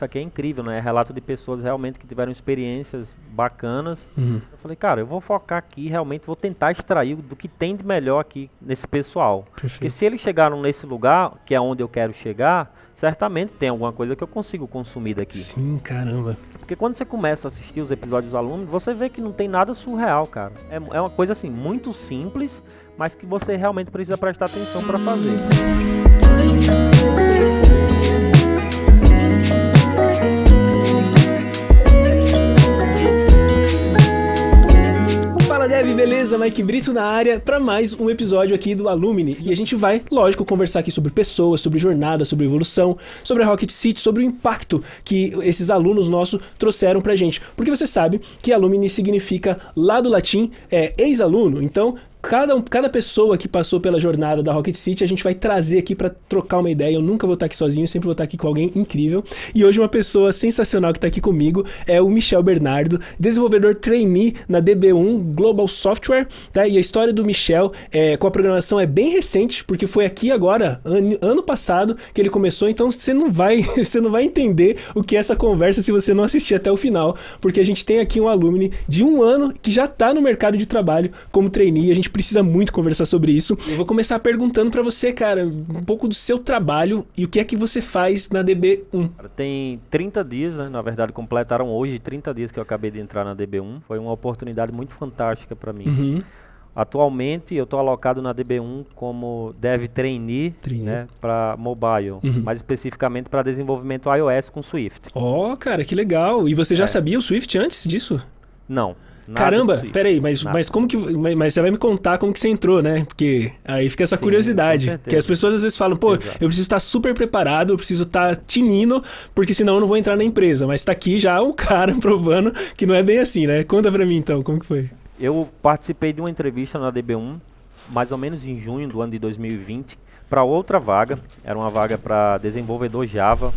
isso aqui é incrível, né? É relato de pessoas realmente que tiveram experiências bacanas. Uhum. Eu falei, cara, eu vou focar aqui, realmente vou tentar extrair do que tem de melhor aqui nesse pessoal. Porque Perfeito. se eles chegaram nesse lugar, que é onde eu quero chegar, certamente tem alguma coisa que eu consigo consumir daqui. Sim, caramba. Porque quando você começa a assistir os episódios dos alunos, você vê que não tem nada surreal, cara. É, é uma coisa assim, muito simples, mas que você realmente precisa prestar atenção para fazer. Fala beleza? Mike Brito na área para mais um episódio aqui do Alumni. E a gente vai, lógico, conversar aqui sobre pessoas, sobre jornada, sobre evolução, sobre a Rocket City, sobre o impacto que esses alunos nossos trouxeram pra gente. Porque você sabe que Alumni significa lá do latim é ex-aluno, então Cada, cada pessoa que passou pela jornada da Rocket City, a gente vai trazer aqui pra trocar uma ideia. Eu nunca vou estar aqui sozinho, sempre vou estar aqui com alguém incrível. E hoje uma pessoa sensacional que está aqui comigo é o Michel Bernardo, desenvolvedor trainee na DB1 Global Software, tá? E a história do Michel é, com a programação é bem recente, porque foi aqui agora, ano, ano passado, que ele começou, então você não vai, você não vai entender o que é essa conversa se você não assistir até o final, porque a gente tem aqui um alumni de um ano que já está no mercado de trabalho como trainee, a gente precisa muito conversar sobre isso. Eu vou começar perguntando para você, cara, um pouco do seu trabalho e o que é que você faz na DB1. Cara, Tem 30 dias, né? na verdade completaram hoje 30 dias que eu acabei de entrar na DB1. Foi uma oportunidade muito fantástica para mim. Uhum. Atualmente eu estou alocado na DB1 como Dev Trainee, Trainee. né, para mobile, Uhum. mais especificamente para desenvolvimento iOS com Swift. Ó, cara, que legal. E você já É. sabia o Swift antes disso? Não. Nada Caramba, peraí, mas, Nada. mas como que. Mas, mas você vai me contar como que você entrou, né? Porque aí fica essa Sim, curiosidade. Que as pessoas às vezes falam, pô, Exato. eu preciso estar super preparado, eu preciso estar tinindo, porque senão eu não vou entrar na empresa. Mas tá aqui já o cara provando que não é bem assim, né? Conta pra mim então, como que foi? Eu participei de uma entrevista na DB1, mais ou menos em junho do ano de 2020, para outra vaga. Era uma vaga para desenvolvedor Java.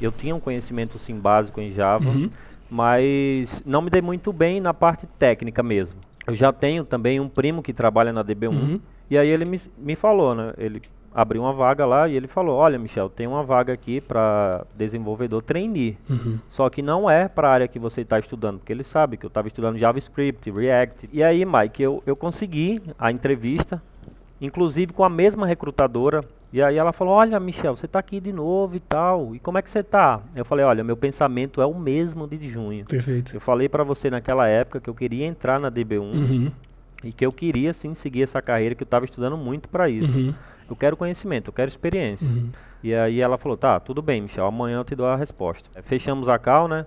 Eu tinha um conhecimento sim básico em Java, Uhum. Mas não me dei muito bem na parte técnica mesmo. Eu já tenho também um primo que trabalha na DB1 Uhum. e aí ele me, me falou, né? Ele abriu uma vaga lá e ele falou: Olha, Michel, tem uma vaga aqui para desenvolvedor trainee. Uhum. Só que não é para a área que você está estudando, porque ele sabe que eu estava estudando JavaScript, React. E aí, Mike, eu, eu consegui a entrevista, inclusive com a mesma recrutadora. E aí ela falou: Olha, Michel, você está aqui de novo e tal. E como é que você está? Eu falei: Olha, meu pensamento é o mesmo de junho. Perfeito. Eu falei para você naquela época que eu queria entrar na DB1 Uhum. e que eu queria sim seguir essa carreira, que eu estava estudando muito para isso. Uhum. Eu quero conhecimento, eu quero experiência. Uhum. E aí ela falou, tá, tudo bem, Michel, amanhã eu te dou a resposta. Fechamos a call, né?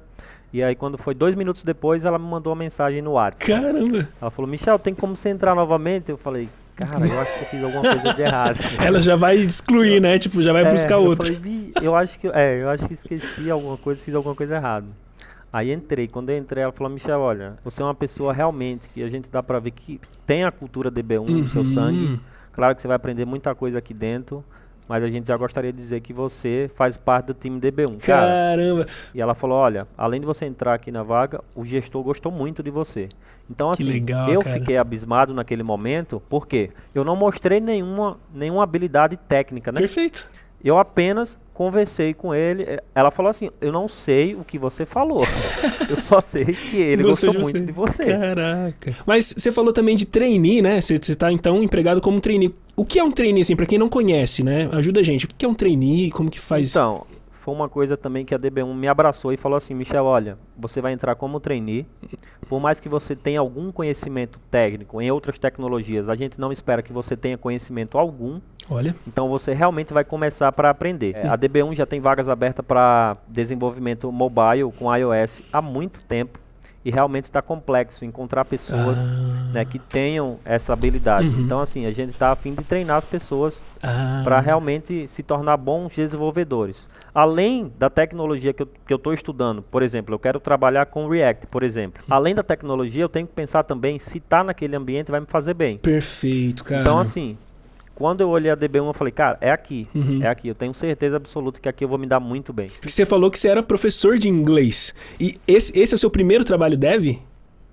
E aí quando foi dois minutos depois, ela me mandou uma mensagem no WhatsApp. Caramba! Ela falou, Michel, tem como você entrar novamente? Eu falei, cara, eu acho que eu fiz alguma coisa de errado. Ela já vai excluir, né? Tipo, já vai É, buscar eu outro. falei, "Vi, eu acho que é, eu acho que esqueci alguma coisa, fiz alguma coisa errada. Aí entrei, quando eu entrei, ela falou, Michel, olha, você é uma pessoa realmente que a gente dá pra ver que tem a cultura DB1 no seu Uhum. sangue. Claro que você vai aprender muita coisa aqui dentro, mas a gente já gostaria de dizer que você faz parte do time DB1. Cara, Caramba! e ela falou, olha, além de você entrar aqui na vaga, o gestor gostou muito de você. Então, assim, legal, eu cara. fiquei abismado naquele momento, porque eu não mostrei nenhuma, nenhuma habilidade técnica, né? Perfeito. Eu apenas conversei com ele. eh, Ela falou assim: Eu não sei o que você falou. eu só sei que ele Gostou gostou, de muito de você. Caraca. Mas você falou também de trainee, né? Você você tá então empregado como trainee. O que é um trainee, assim, pra quem não conhece, né? Ajuda a gente. O que é um trainee? Como que faz Então, foi uma coisa também que a DB1 me abraçou e falou assim: Michel, olha, você vai entrar como trainee. Por mais que você tenha algum conhecimento técnico em outras tecnologias, a gente não espera que você tenha conhecimento algum. Olha. Então você realmente vai começar para aprender. É, a DB1 já tem vagas abertas para desenvolvimento mobile com iOS há muito tempo e realmente está complexo encontrar pessoas Ah. né, que tenham essa habilidade. Uhum. Então assim a gente está a fim de treinar as pessoas Ah. para realmente se tornar bons desenvolvedores. Além da tecnologia que eu que eu estou estudando, por exemplo, eu quero trabalhar com React, por exemplo. Além da tecnologia, eu tenho que pensar também se está naquele ambiente vai me fazer bem. Perfeito, cara. Então, assim, quando eu olhei a DB1, eu falei, cara, é aqui, Uhum. é aqui. Eu tenho certeza absoluta que aqui eu vou me dar muito bem. Você falou que você era professor de inglês. E esse, esse é o seu primeiro trabalho dev?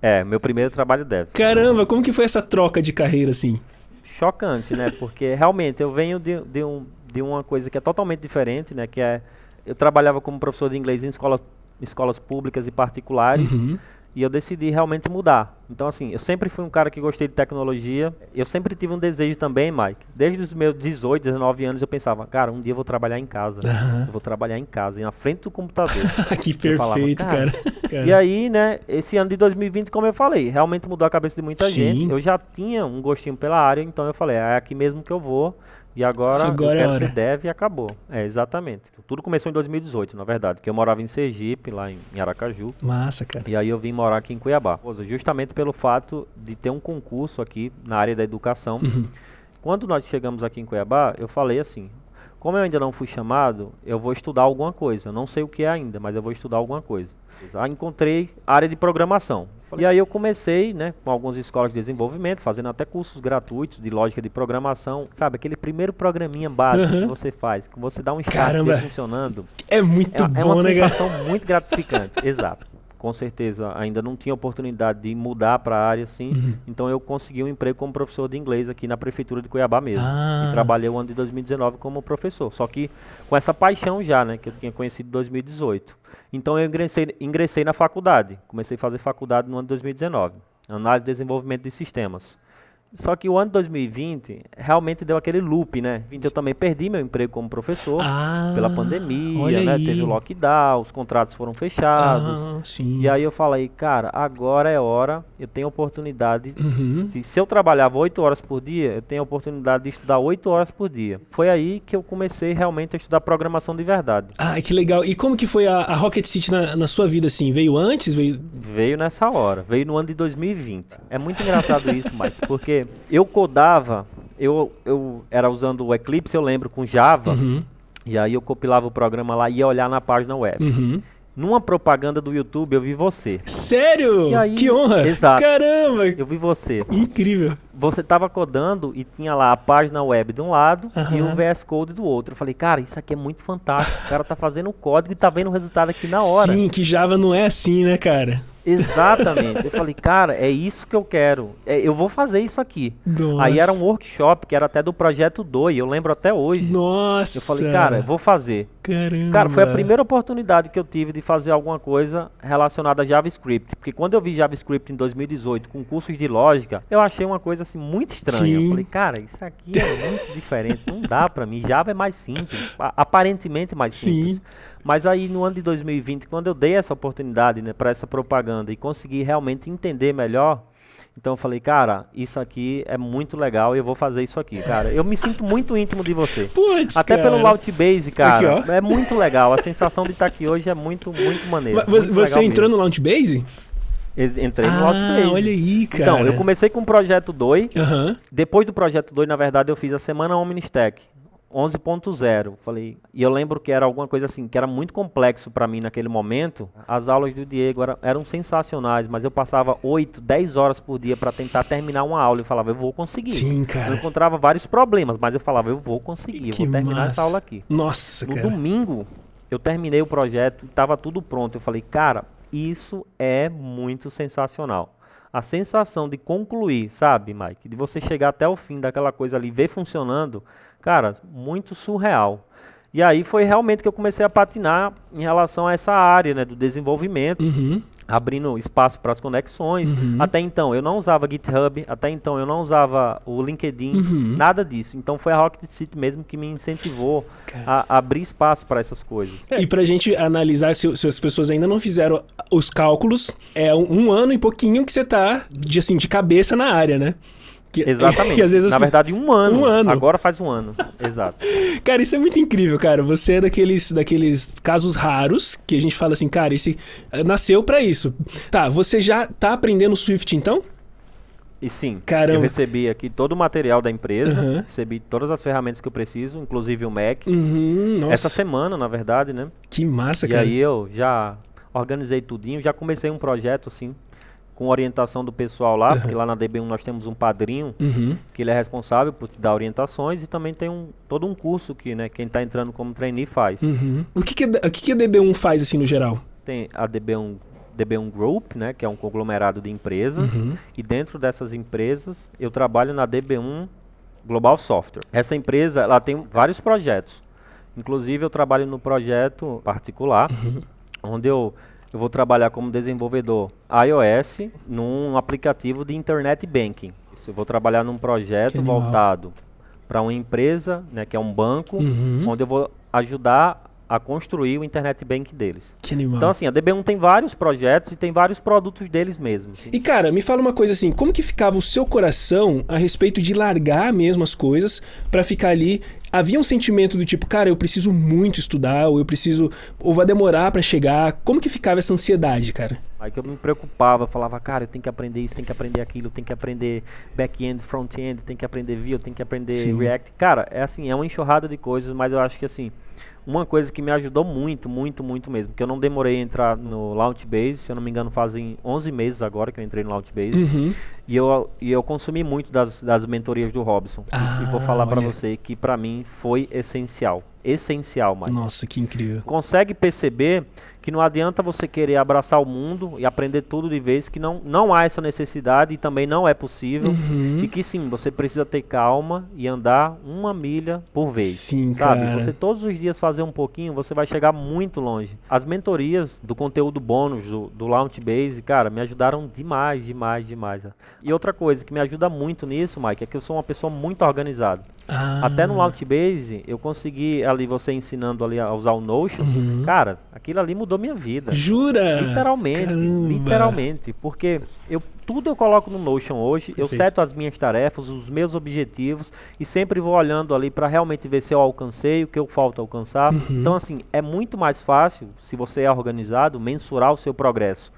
É, meu primeiro trabalho deve. Caramba, como que foi essa troca de carreira, assim? Chocante, né? Porque realmente eu venho de, de, um, de uma coisa que é totalmente diferente, né? Que é eu trabalhava como professor de inglês em escola, escolas públicas e particulares. Uhum. E eu decidi realmente mudar. Então, assim, eu sempre fui um cara que gostei de tecnologia. Eu sempre tive um desejo também, Mike. Desde os meus 18, 19 anos, eu pensava, cara, um dia eu vou trabalhar em casa. Eu vou trabalhar em casa, na frente do computador. que Eu falava, perfeito, cara. cara. Cara. E aí, né, esse ano de 2020, como eu falei, realmente mudou a cabeça de muita Sim. gente. Eu já tinha um gostinho pela área, então eu falei, é aqui mesmo que eu vou. E agora, Agora é eu quero hora. ser dev e acabou. É, exatamente. Tudo começou em 2018, na verdade, que eu morava em Sergipe, lá em, em Aracaju. Massa, cara. E aí eu vim morar aqui em Cuiabá. Justamente pelo fato de ter um concurso aqui na área da educação. Uhum. Quando nós chegamos aqui em Cuiabá, eu falei assim: como eu ainda não fui chamado, eu vou estudar alguma coisa. Eu não sei o que é ainda, mas eu vou estudar alguma coisa. Aí encontrei área de programação. E aí eu comecei, né, com algumas escolas de desenvolvimento, fazendo até cursos gratuitos de lógica de programação. Sabe, aquele primeiro programinha básico que Uhum. você faz, que você dá um start funcionando. É muito É, é bom, uma né, cara? sensação muito gratificante, exato. Com certeza, ainda não tinha oportunidade de mudar para a área assim, Uhum. então eu consegui um emprego como professor de inglês aqui na prefeitura de Cuiabá mesmo. Ah. E trabalhei o ano de 2019 como professor, só que com essa paixão já, né, que eu tinha conhecido em 2018. Então eu ingressei, ingressei na faculdade, comecei a fazer faculdade no ano de 2019, análise e desenvolvimento de sistemas. Só que o ano de 2020 realmente deu aquele loop, né? Eu também perdi meu emprego como professor Ah, pela pandemia, né? Teve o lockdown, os contratos foram fechados. Ah. E aí eu falei, cara, agora é hora, eu tenho oportunidade. Uhum. Se, se eu trabalhava 8 horas por dia, eu tenho a oportunidade de estudar 8 horas por dia. Foi aí que eu comecei realmente a estudar programação de verdade. Ah, que legal. E como que foi a, a Rocket City na, na sua vida, assim? Veio antes? Veio... Veio nessa hora, veio no ano de 2020. É muito engraçado isso, Mike, porque eu codava, eu, eu era usando o Eclipse, eu lembro, com Java, Uhum. e aí eu compilava o programa lá e ia olhar na página web. Uhum. Numa propaganda do YouTube eu vi você. Sério? Aí- que honra! Exato. Caramba! Eu vi você. Incrível. Você tava codando e tinha lá a página web de um lado e o VS Code do outro. Eu falei, cara, isso aqui é muito fantástico. O cara tá fazendo o código e tá vendo o resultado aqui na hora. Sim, que Java não é assim, né, cara? Exatamente. Eu falei, cara, é isso que eu quero. É, eu vou fazer isso aqui. Nossa. Aí era um workshop que era até do projeto DOI, eu lembro até hoje. Nossa. Eu falei, cara, eu vou fazer. Caramba. Cara, foi a primeira oportunidade que eu tive de fazer alguma coisa relacionada a JavaScript. Porque quando eu vi JavaScript em 2018 com cursos de lógica, eu achei uma coisa assim muito estranha. Sim. Eu falei, cara, isso aqui é muito diferente. Não dá pra mim. Java é mais simples. Aparentemente mais Sim. simples. Mas aí no ano de 2020, quando eu dei essa oportunidade né, para essa propaganda e consegui realmente entender melhor. Então eu falei, cara, isso aqui é muito legal e eu vou fazer isso aqui, cara. Eu me sinto muito íntimo de você. Putz, Até cara. pelo Launchbase, cara. Aqui, é muito legal. A sensação de estar aqui hoje é muito, muito maneiro. Mas muito Você entrou mesmo. no Launchbase? Ex- Entrei no ah, Launchbase. olha aí, cara. Então, eu comecei com o projeto 2. Aham. Depois do projeto 2, na verdade, eu fiz a semana OmniStack 11.0. Falei, e eu lembro que era alguma coisa assim, que era muito complexo pra mim naquele momento. As aulas do Diego era- eram sensacionais, mas eu passava 8, 10 horas por dia pra tentar terminar uma aula e falava, eu vou conseguir. Sim, Eu cara. encontrava vários problemas, mas eu falava, eu vou conseguir, eu vou terminar massa. essa aula aqui. Nossa, No cara. domingo, eu terminei o projeto, estava tudo pronto. Eu falei, cara, isso é muito sensacional. A sensação de concluir, sabe, Mike? De você chegar até o fim daquela coisa ali, ver funcionando, cara, muito surreal. E aí foi realmente que eu comecei a patinar em relação a essa área, né, do desenvolvimento Uhum. Abrindo espaço para as conexões. Uhum. Até então eu não usava GitHub, até então eu não usava o LinkedIn, Uhum. nada disso. Então foi a Rocket City mesmo que me incentivou a abrir espaço para essas coisas. E pra gente analisar se, se as pessoas ainda não fizeram os cálculos, é um, um ano e pouquinho que você tá de, assim, de cabeça na área, né? Que, Exatamente. que às vezes Na verdade, um ano. Um ano. Agora faz um ano. Exato. Cara, isso é muito incrível, cara. Você é daqueles, daqueles casos raros que a gente fala assim, cara, esse eh, nasceu pra isso. Tá, você já tá aprendendo Swift então? E sim, Caramba. eu recebi aqui todo o material da empresa, Aham. recebi todas as ferramentas que eu preciso, inclusive o Mac. Uhum, nossa, Essa semana, na verdade, né? que massa, E cara. aí eu já organizei tudinho, já comecei um projeto assim, com orientação do pessoal lá, porque lá na DB1 nós temos um padrinho Uhum. que ele é responsável por te dar orientações e também tem um, todo um curso que, né, quem está entrando como trainee faz. Uhum. O que que, a- o que que a DB1 faz, assim, no geral? Tem a DB1, DB1 Group, né, que é um conglomerado de empresas, Uhum. e dentro dessas empresas eu trabalho na DB1 Global Software. Essa empresa, ela tem vários projetos. Inclusive, eu trabalho no projeto particular, Uhum. onde eu, eu vou trabalhar como desenvolvedor iOS num aplicativo de internet banking. Eu vou trabalhar num projeto voltado para uma empresa, né, que é um banco, Uhum. onde eu vou ajudar a construir o internet bank deles. Que animal. Então, assim, a DB1 tem vários projetos e tem vários produtos deles mesmos. E cara, me fala uma coisa assim, como que ficava o seu coração a respeito de largar mesmo as coisas pra ficar ali? Havia um sentimento do tipo, cara, eu preciso muito estudar, ou eu preciso, ou vai demorar pra chegar. Como que ficava essa ansiedade, cara? Aí que eu me preocupava, falava, cara, eu tenho que aprender isso, tenho que aprender aquilo, tenho que aprender back-end, front-end, tenho que aprender Vue, tenho que aprender Sim. React. Cara, é assim, é uma enxurrada de coisas, mas eu acho que assim, uma coisa que me ajudou muito, muito, muito mesmo, que eu não demorei a entrar no Launchbase, se eu não me engano fazem 11 meses agora que eu entrei no Launchbase, Uhum. E, eu, e eu consumi muito das, das mentorias do Robson. E- e vou Ah, falar pra olha. você que pra mim foi essencial. Essencial, Mike Nossa, que incrível. consegue perceber que não adianta você querer abraçar o mundo e aprender tudo de vez, que não, não há essa necessidade e também não é possível. Uhum. E que sim, você precisa ter calma e andar uma milha por vez. Sim, Sabe, cara. você todos os dias fazer um pouquinho, você vai chegar muito longe. As mentorias do conteúdo bônus do, do Launchbase, cara, me ajudaram demais, demais, demais. E outra coisa que me ajuda muito nisso, Mike, é que eu sou uma pessoa muito organizada. Ah. Até no Launchbase, eu consegui ali você ensinando ali a usar o Notion. Uhum. Cara, aquilo ali mudou minha vida. Jura? Literalmente, Caramba. literalmente, porque eu tudo eu coloco no Notion hoje, eu Perfeito. seto as minhas tarefas, os meus objetivos e sempre vou olhando ali para realmente ver se eu alcancei o que eu falta alcançar. Uhum. Então assim, é muito mais fácil se você é organizado mensurar o seu progresso.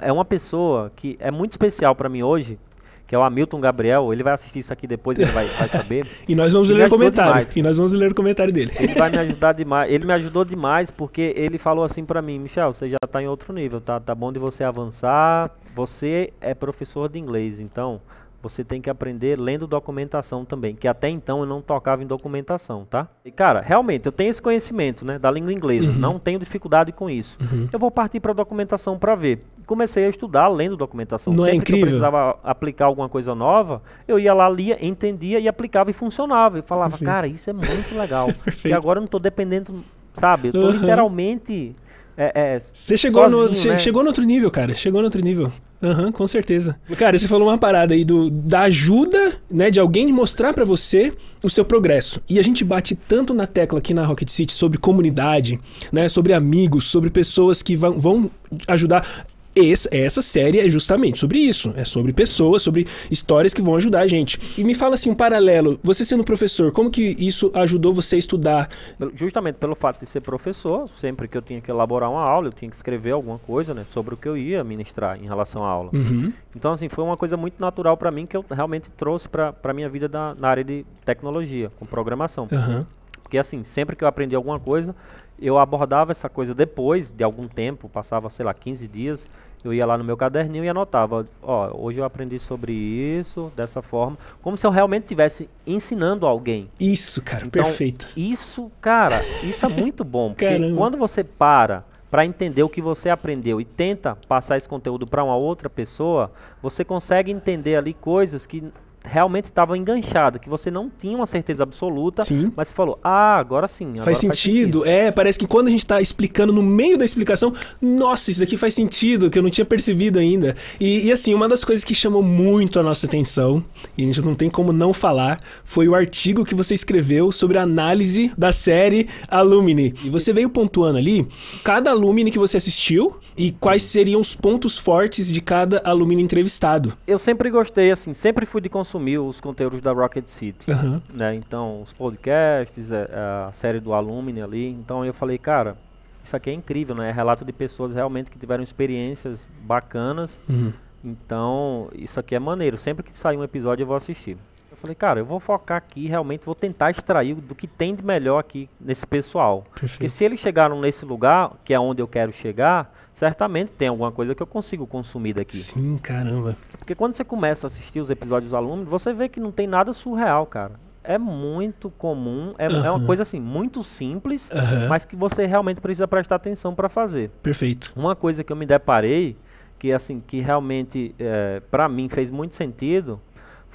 É uma pessoa que é muito especial para mim hoje, que é o Hamilton Gabriel, ele vai assistir isso aqui depois, ele vai, vai saber. E nós vamos me ler o comentário. demais. E nós vamos ler o comentário dele. Ele vai me ajudar demais. Ele me ajudou demais porque ele falou assim pra mim, Michel, você já tá em outro nível, tá? Tá bom de você avançar. Você é professor de inglês, então você tem que aprender lendo documentação também, que até então eu não tocava em documentação, tá? E cara, realmente eu tenho esse conhecimento, né, da língua inglesa, Uhum. não tenho dificuldade com isso. Eu vou partir para documentação para ver. Comecei a estudar lendo documentação. Não é Sempre que eu incrível? precisava aplicar alguma coisa nova, eu ia lá, lia, entendia e aplicava e funcionava. E falava, Perfeito. cara, isso é muito legal. Perfeito. agora eu não tô dependendo, sabe? Eu tô Uhum. literalmente. É, é, Você chegou no, sozinho, che- né? chegou no outro nível, cara. Chegou no outro nível. Aham, com certeza. Cara, você falou uma parada aí do, da ajuda, né, de alguém mostrar pra você o seu progresso. E a gente bate tanto na tecla aqui na Rocket City sobre comunidade, né, sobre amigos, sobre pessoas que vão, vão ajudar. Essa, essa série é justamente sobre isso. É sobre pessoas, sobre histórias que vão ajudar a gente. E me fala assim, um paralelo. Você sendo professor, como que isso ajudou você a estudar? justamente pelo fato de ser professor, sempre que eu tinha que elaborar uma aula, eu tinha que escrever alguma coisa, né, sobre o que eu ia ministrar em relação à aula. Uhum. Então, assim, foi uma coisa muito natural para mim que eu realmente trouxe para a minha vida da- na área de tecnologia, com programação. Aham. Porque assim, sempre que eu aprendi alguma coisa, eu abordava essa coisa depois de algum tempo, passava, sei lá, 15 dias, eu ia lá no meu caderninho e anotava, ó, hoje eu aprendi sobre isso, dessa forma, como se eu realmente estivesse ensinando alguém. Isso, cara, Então, perfeito. Isso, cara, isso é muito bom, porque Caramba. quando você para para entender o que você aprendeu e tenta passar esse conteúdo para uma outra pessoa, você consegue entender ali coisas que realmente estavam enganchadas, que você não tinha uma certeza absoluta, Sim. mas você falou, ah, agora sim. agora Faz sentido. É, parece que quando a gente tá explicando no meio da explicação, nossa, isso daqui faz sentido, que eu não tinha percebido ainda. E, e, assim, uma das coisas que chamou muito a nossa atenção, e a gente não tem como não falar, foi o artigo que você escreveu sobre a análise da série Alumni. E você veio pontuando ali cada alumni que você assistiu e quais seriam os pontos fortes de cada alumni entrevistado. Eu sempre gostei, assim, sempre fui de consumir os conteúdos da Rocket City. Aham. né? Então, os podcasts, é, a série do Alumni ali. Então, eu falei, cara, isso aqui é incrível, né? É relato de pessoas realmente que tiveram experiências bacanas. Uhum. Então, isso aqui é maneiro. Sempre que sair um episódio, eu vou assistir. Eu falei, cara, eu vou focar aqui, realmente vou tentar extrair do que tem de melhor aqui nesse pessoal. Porque Perfeito. se eles chegaram nesse lugar, que é onde eu quero chegar, certamente tem alguma coisa que eu consigo consumir daqui. Sim, caramba. Porque quando você começa a assistir os episódios dos alunos, você vê que não tem nada surreal, cara. É muito comum, é, é uma coisa assim, muito simples, Aham. mas que você realmente precisa prestar atenção para fazer. Perfeito. Uma coisa que eu me deparei, que assim, que realmente é, para mim fez muito sentido,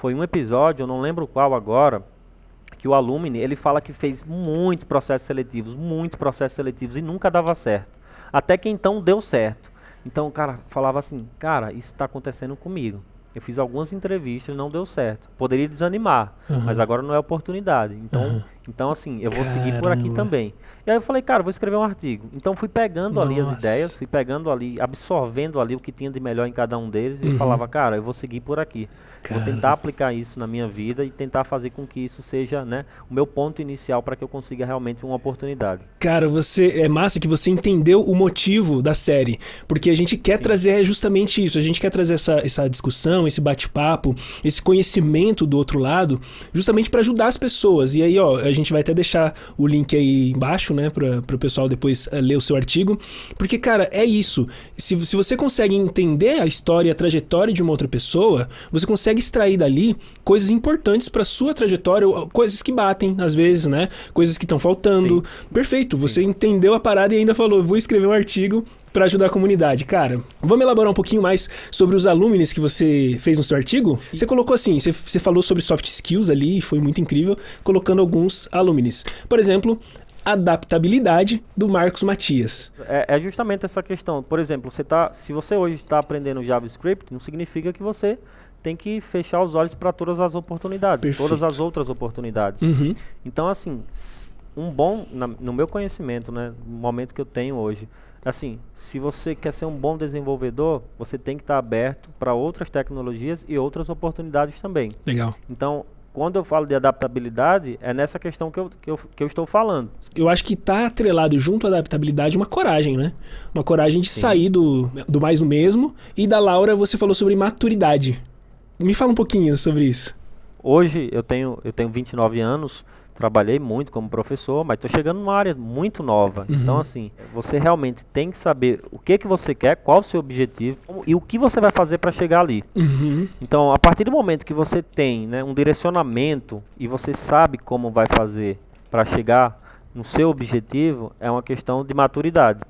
foi um episódio, eu não lembro qual agora, que o Alumni, ele fala que fez muitos processos seletivos, muitos processos seletivos e nunca dava certo. Até que então deu certo. Então o cara falava assim, cara, isso está acontecendo comigo. Eu fiz algumas entrevistas, não deu certo. Poderia desanimar, Uhum. mas agora não é oportunidade. Então, Uhum. Então assim, eu vou seguir por aqui Caramba. também. E aí eu falei, cara, vou escrever um artigo. Então fui pegando ali as Nossa. ideias, fui pegando ali, absorvendo ali o que tinha de melhor em cada um deles Uhum. e falava, cara, eu vou seguir por aqui. Vou tentar aplicar isso na minha vida e tentar fazer com que isso seja, né, o meu ponto inicial para que eu consiga realmente uma oportunidade. Cara, você é massa que você entendeu o motivo da série, porque a gente quer trazer justamente isso, a gente quer trazer essa, essa discussão, esse bate-papo, esse conhecimento do outro lado, justamente para ajudar as pessoas. E aí, ó, a gente vai até deixar o link aí embaixo, né, para o pessoal depois eh, ler o seu artigo, porque cara, é isso. Se, se você consegue entender a história, a trajetória de uma outra pessoa, você consegue extrair dali coisas importantes para sua trajetória, coisas que batem às vezes, né? Coisas que estão faltando. Perfeito, você entendeu a parada e ainda falou, vou escrever um artigo para ajudar a comunidade. Cara, vamos elaborar um pouquinho mais sobre os alumnis que você fez no seu artigo? Você colocou assim, você, você falou sobre soft skills ali, foi muito incrível, colocando alguns alumnis. Por exemplo, adaptabilidade do Marcos Matias. É, é justamente essa questão. Por exemplo, você tá, se você hoje está aprendendo JavaScript, não significa que você tem que fechar os olhos para todas as oportunidades, Perfeito. todas as outras oportunidades. Uhum. Então, assim, um bom, na- no meu conhecimento, né, no momento que eu tenho hoje, assim, se você quer ser um bom desenvolvedor, você tem que estar aberto para outras tecnologias e outras oportunidades também. Legal. Então, quando eu falo de adaptabilidade, é nessa questão que eu, que eu, que eu estou falando. Eu acho que tá atrelado junto à adaptabilidade uma coragem, né? Uma coragem de sair do, do mais do mesmo. E da Laura você falou sobre maturidade. Me fala um pouquinho sobre isso. Hoje eu tenho, eu tenho 29 anos, trabalhei muito como professor, mas estou chegando numa área muito nova. Uhum. Então, assim, você realmente tem que saber o que, que você quer, qual o seu objetivo e o que você vai fazer para chegar ali. Uhum. Então, a partir do momento que você tem né, um direcionamento e você sabe como vai fazer para chegar no seu objetivo, é uma questão de maturidade.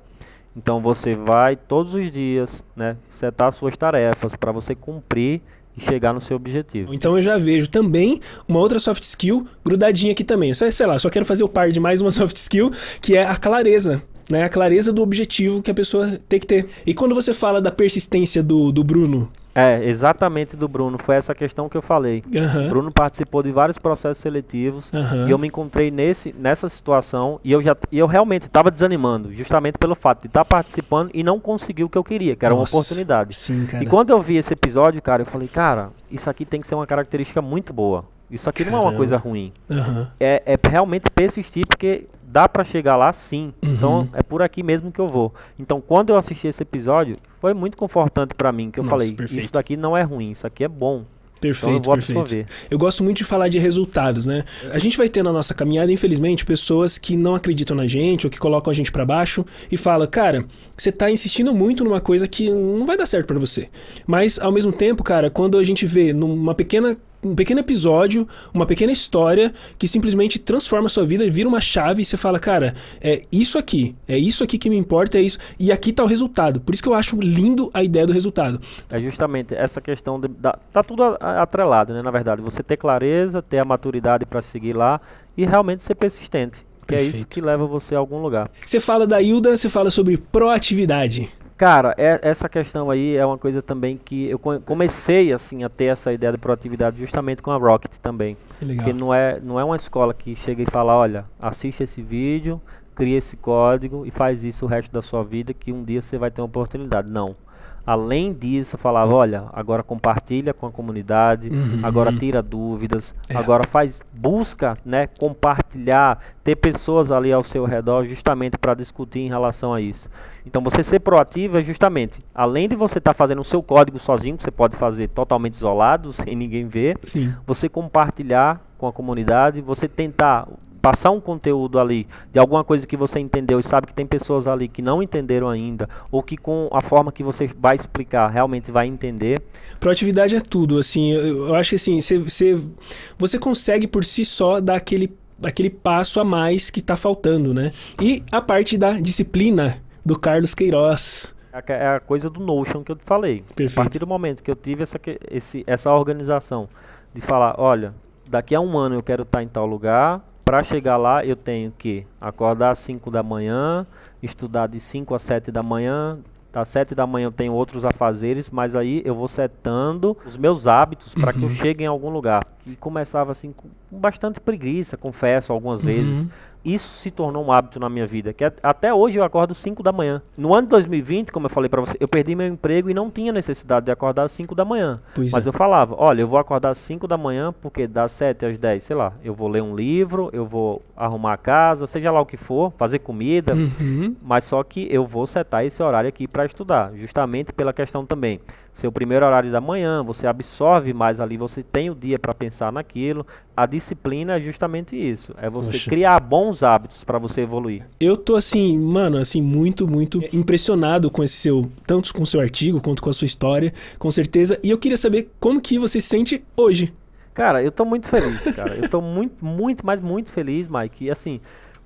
Então, você vai todos os dias né, setar suas tarefas para você cumprir e chegar no seu objetivo. Então eu já vejo também uma outra soft skill grudadinha aqui também. Só, sei lá, só quero fazer o par de mais uma soft skill, que é a clareza. Né, a clareza do objetivo que a pessoa tem que ter. E quando você fala da persistência do, do Bruno, É, exatamente do Bruno. Foi essa questão que eu falei. Aham. Bruno participou de vários processos seletivos Aham. e eu me encontrei nesse, nessa situação e eu já e eu realmente estava desanimando, justamente pelo fato de estar participando e não conseguir o que eu queria, que era Nossa, uma oportunidade. Sim, cara. E quando eu vi esse episódio, cara, eu falei, cara, isso aqui tem que ser uma característica muito boa. Isso aqui não é uma Caramba. coisa ruim. Aham. É, é realmente persistir, porque dá pra chegar lá sim. Uhum. Então é por aqui mesmo que eu vou. Então quando eu assisti esse episódio, foi muito confortante pra mim, que eu Nossa, falei, perfeito. isso daqui não é ruim, isso aqui é bom. Perfeito, então eu perfeito. Eu gosto muito de falar de resultados, né? A gente vai ter na nossa caminhada, infelizmente, pessoas que não acreditam na gente ou que colocam a gente pra baixo e fala, cara, você tá insistindo muito numa coisa que não vai dar certo pra você. Mas ao mesmo tempo, cara, quando a gente vê numa pequena um pequeno episódio, uma pequena história que simplesmente transforma a sua vida, vira uma chave e você fala, cara, é isso aqui, é isso aqui que me importa, é isso. E aqui tá o resultado. Por isso que eu acho lindo a ideia do resultado. É justamente essa questão de, da, tá tudo atrelado, né? Na verdade, você ter clareza, ter a maturidade pra seguir lá e realmente ser persistente. Que é isso Perfeito. que leva você a algum lugar. Você fala da Hilda, você fala sobre proatividade. Cara, é- essa questão aí é uma coisa também que eu co- comecei assim a ter essa ideia de proatividade justamente com a Rocket também. Legal. Porque não é, não é uma escola que chega e fala, olha, assiste esse vídeo, cria esse código e faz isso o resto da sua vida que um dia você vai ter uma oportunidade. Não. Além disso, falava, olha, agora compartilha com a comunidade, Uhum. agora tira dúvidas, É. agora faz, busca, né, compartilhar, ter pessoas ali ao seu redor justamente para discutir em relação a isso. Então você ser proativo é justamente, além de você estar fazendo o seu código sozinho, que você pode fazer totalmente isolado, sem ninguém ver, Sim. você compartilhar com a comunidade, você tentar passar um conteúdo ali de alguma coisa que você entendeu e sabe que tem pessoas ali que não entenderam ainda, ou que com a forma que você vai explicar realmente vai entender. Proatividade é tudo, assim, eu, eu acho que assim, você, você, você consegue por si só dar aquele, aquele passo a mais que tá faltando, né? E a parte da disciplina do Carlos Queiroz. É a- É a coisa do Notion que eu te falei. Perfeito. A partir do momento que eu tive essa, esse, essa organização de falar, olha, daqui a um ano eu quero estar em tal lugar. Para chegar lá, eu tenho que acordar às 5 da manhã, estudar de 5 a 7 da manhã. Das 7 da manhã eu tenho outros afazeres, mas aí eu vou setando os meus hábitos para que eu chegue em algum lugar. E começava assim com bastante preguiça, confesso, algumas vezes isso se tornou um hábito na minha vida, que até hoje eu acordo 5 da manhã. No ano de 2020, como eu falei para você, eu perdi meu emprego e não tinha necessidade de acordar às 5 da manhã. Pois Mas é. eu falava, olha, eu vou acordar às 5 da manhã porque das 7 às 10, sei lá, eu vou ler um livro, eu vou arrumar a casa, seja lá o que for, fazer comida, uhum. mas só que eu vou setar esse horário aqui para estudar, justamente pela questão também seu primeiro horário da manhã, você absorve mais ali, você tem o dia para pensar naquilo. A disciplina é justamente isso, é você Poxa. criar bons hábitos para você evoluir. Eu tô assim, mano, assim muito, muito impressionado com esse seu, tanto com o seu artigo quanto com a sua história, com certeza. E eu queria saber como que você se sente hoje. Cara, eu tô muito feliz, cara. eu tô muito, muito, mas muito feliz, Mike. E assim,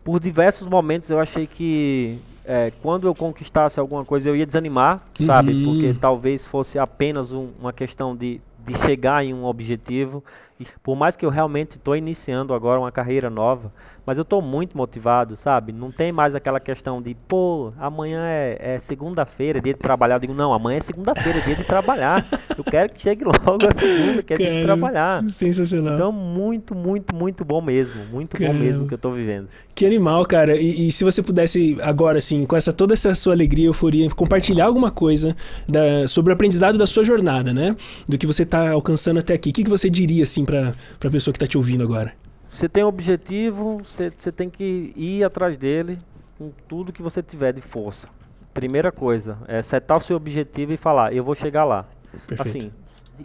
por diversos momentos eu achei que é, quando eu conquistasse alguma coisa eu ia desanimar, uhum. sabe? Porque talvez fosse apenas um, uma questão de, de chegar em um objetivo. E por mais que eu realmente estou iniciando agora uma carreira nova, mas eu estou muito motivado, sabe? Não tem mais aquela questão de, pô, amanhã é, é segunda-feira, é dia de trabalhar. Eu digo, não, amanhã é segunda-feira, é dia de trabalhar. Eu quero que chegue logo a segunda, que é dia de trabalhar. Sensacional. Então, muito, muito, muito bom mesmo. Muito Caramba. bom mesmo que eu estou vivendo. Que animal, cara. E, e, se você pudesse, agora, assim, com essa toda essa sua alegria, euforia, compartilhar alguma coisa da, sobre o aprendizado da sua jornada, né? Do que você está alcançando até aqui. O que, que você diria, assim, para a pessoa que está te ouvindo agora? Você tem um objetivo, você, você tem que ir atrás dele com tudo que você tiver de força. Primeira coisa, é setar o seu objetivo e falar, eu vou chegar lá. Perfeito. Assim,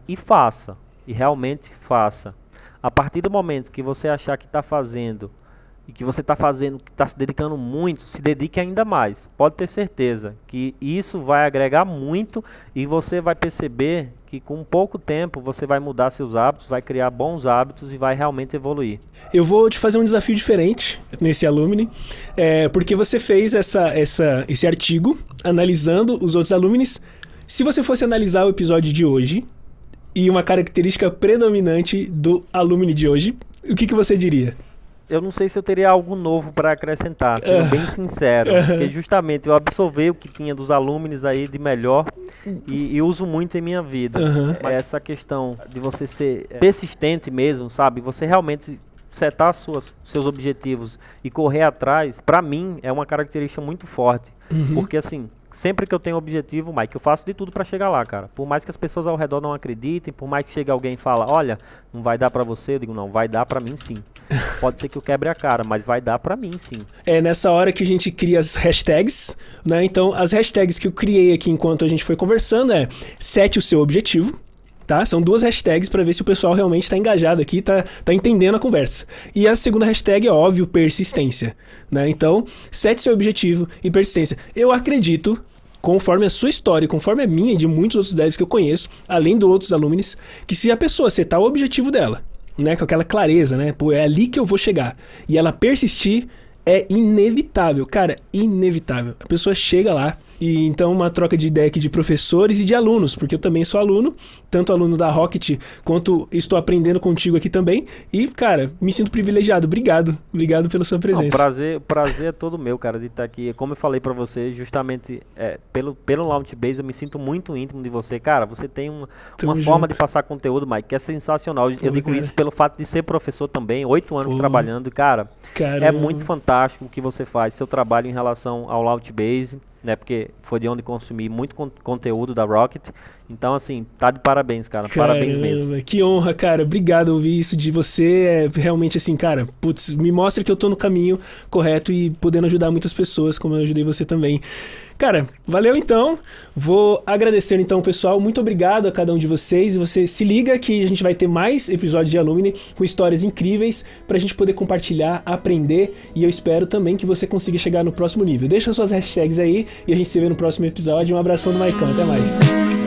e faça. E realmente faça. A partir do momento que você achar que está fazendo e que você está fazendo, que está se dedicando muito, se dedique ainda mais. Pode ter certeza que isso vai agregar muito e você vai perceber que com pouco tempo você vai mudar seus hábitos, vai criar bons hábitos e vai realmente evoluir. Eu vou te fazer um desafio diferente nesse Alumni, é, porque você fez essa, essa, esse artigo analisando os outros alumnis. Se você fosse analisar o episódio de hoje e uma característica predominante do alumni de hoje, o que, que você diria? Eu não sei se eu teria algo novo para acrescentar, sendo bem sincero. Porque justamente eu absorvi o que tinha dos alunos aí de melhor e, e uso muito em minha vida. Uhum. Essa questão de você ser persistente mesmo, sabe? Você realmente setar suas, seus objetivos e correr atrás, para mim, é uma característica muito forte. Uhum. Porque assim, sempre que eu tenho objetivo, Mike, eu faço de tudo para chegar lá, cara. Por mais que as pessoas ao redor não acreditem, por mais que chegue alguém e fala, olha, não vai dar para você, eu digo, não, vai dar para mim sim. Pode ser que eu quebre a cara, mas vai dar para mim sim. É nessa hora que a gente cria as hashtags, né? Então, as hashtags que eu criei aqui enquanto a gente foi conversando é sete o seu objetivo, tá? São duas hashtags para ver se o pessoal realmente está engajado aqui, tá, tá entendendo a conversa. E a segunda hashtag é óbvio, persistência, né? Então, sete seu objetivo e persistência. Eu acredito conforme a sua história, conforme a minha e de muitos outros devs que eu conheço, além de outros alunos, que se a pessoa setar o objetivo dela, né, com aquela clareza, né, pô, é ali que eu vou chegar, e ela persistir, é inevitável, cara, inevitável. A pessoa chega lá, e então uma troca de ideia aqui de professores e de alunos, porque eu também sou aluno, tanto aluno da Rocket quanto estou aprendendo contigo aqui também. E, cara, me sinto privilegiado. Obrigado. Obrigado pela sua presença. Não, prazer, prazer é todo meu, cara, de estar aqui. Como eu falei para você, justamente é, pelo, pelo Launchbase, eu me sinto muito íntimo de você. Cara, você tem uma, uma forma de passar conteúdo, Mike, que é sensacional. Pô, eu digo cara. isso pelo fato de ser professor também, oito anos Pô. trabalhando. Cara, Caramba. é muito fantástico o que você faz, seu trabalho em relação ao Launchbase né? Porque foi de onde consumi muito con conteúdo da Rocket. Então, assim, tá de parabéns, cara. Caramba, parabéns mesmo. Que honra, cara. Obrigado ouvir isso de você. É realmente assim, cara, putz, me mostra que eu tô no caminho correto e podendo ajudar muitas pessoas, como eu ajudei você também. Cara, valeu então. Vou agradecer então, pessoal. Muito obrigado a cada um de vocês. E você se liga que a gente vai ter mais episódios de Alumni com histórias incríveis pra gente poder compartilhar, aprender. E eu espero também que você consiga chegar no próximo nível. Deixa suas hashtags aí e a gente se vê no próximo episódio. Um abração do Maicon. Até mais.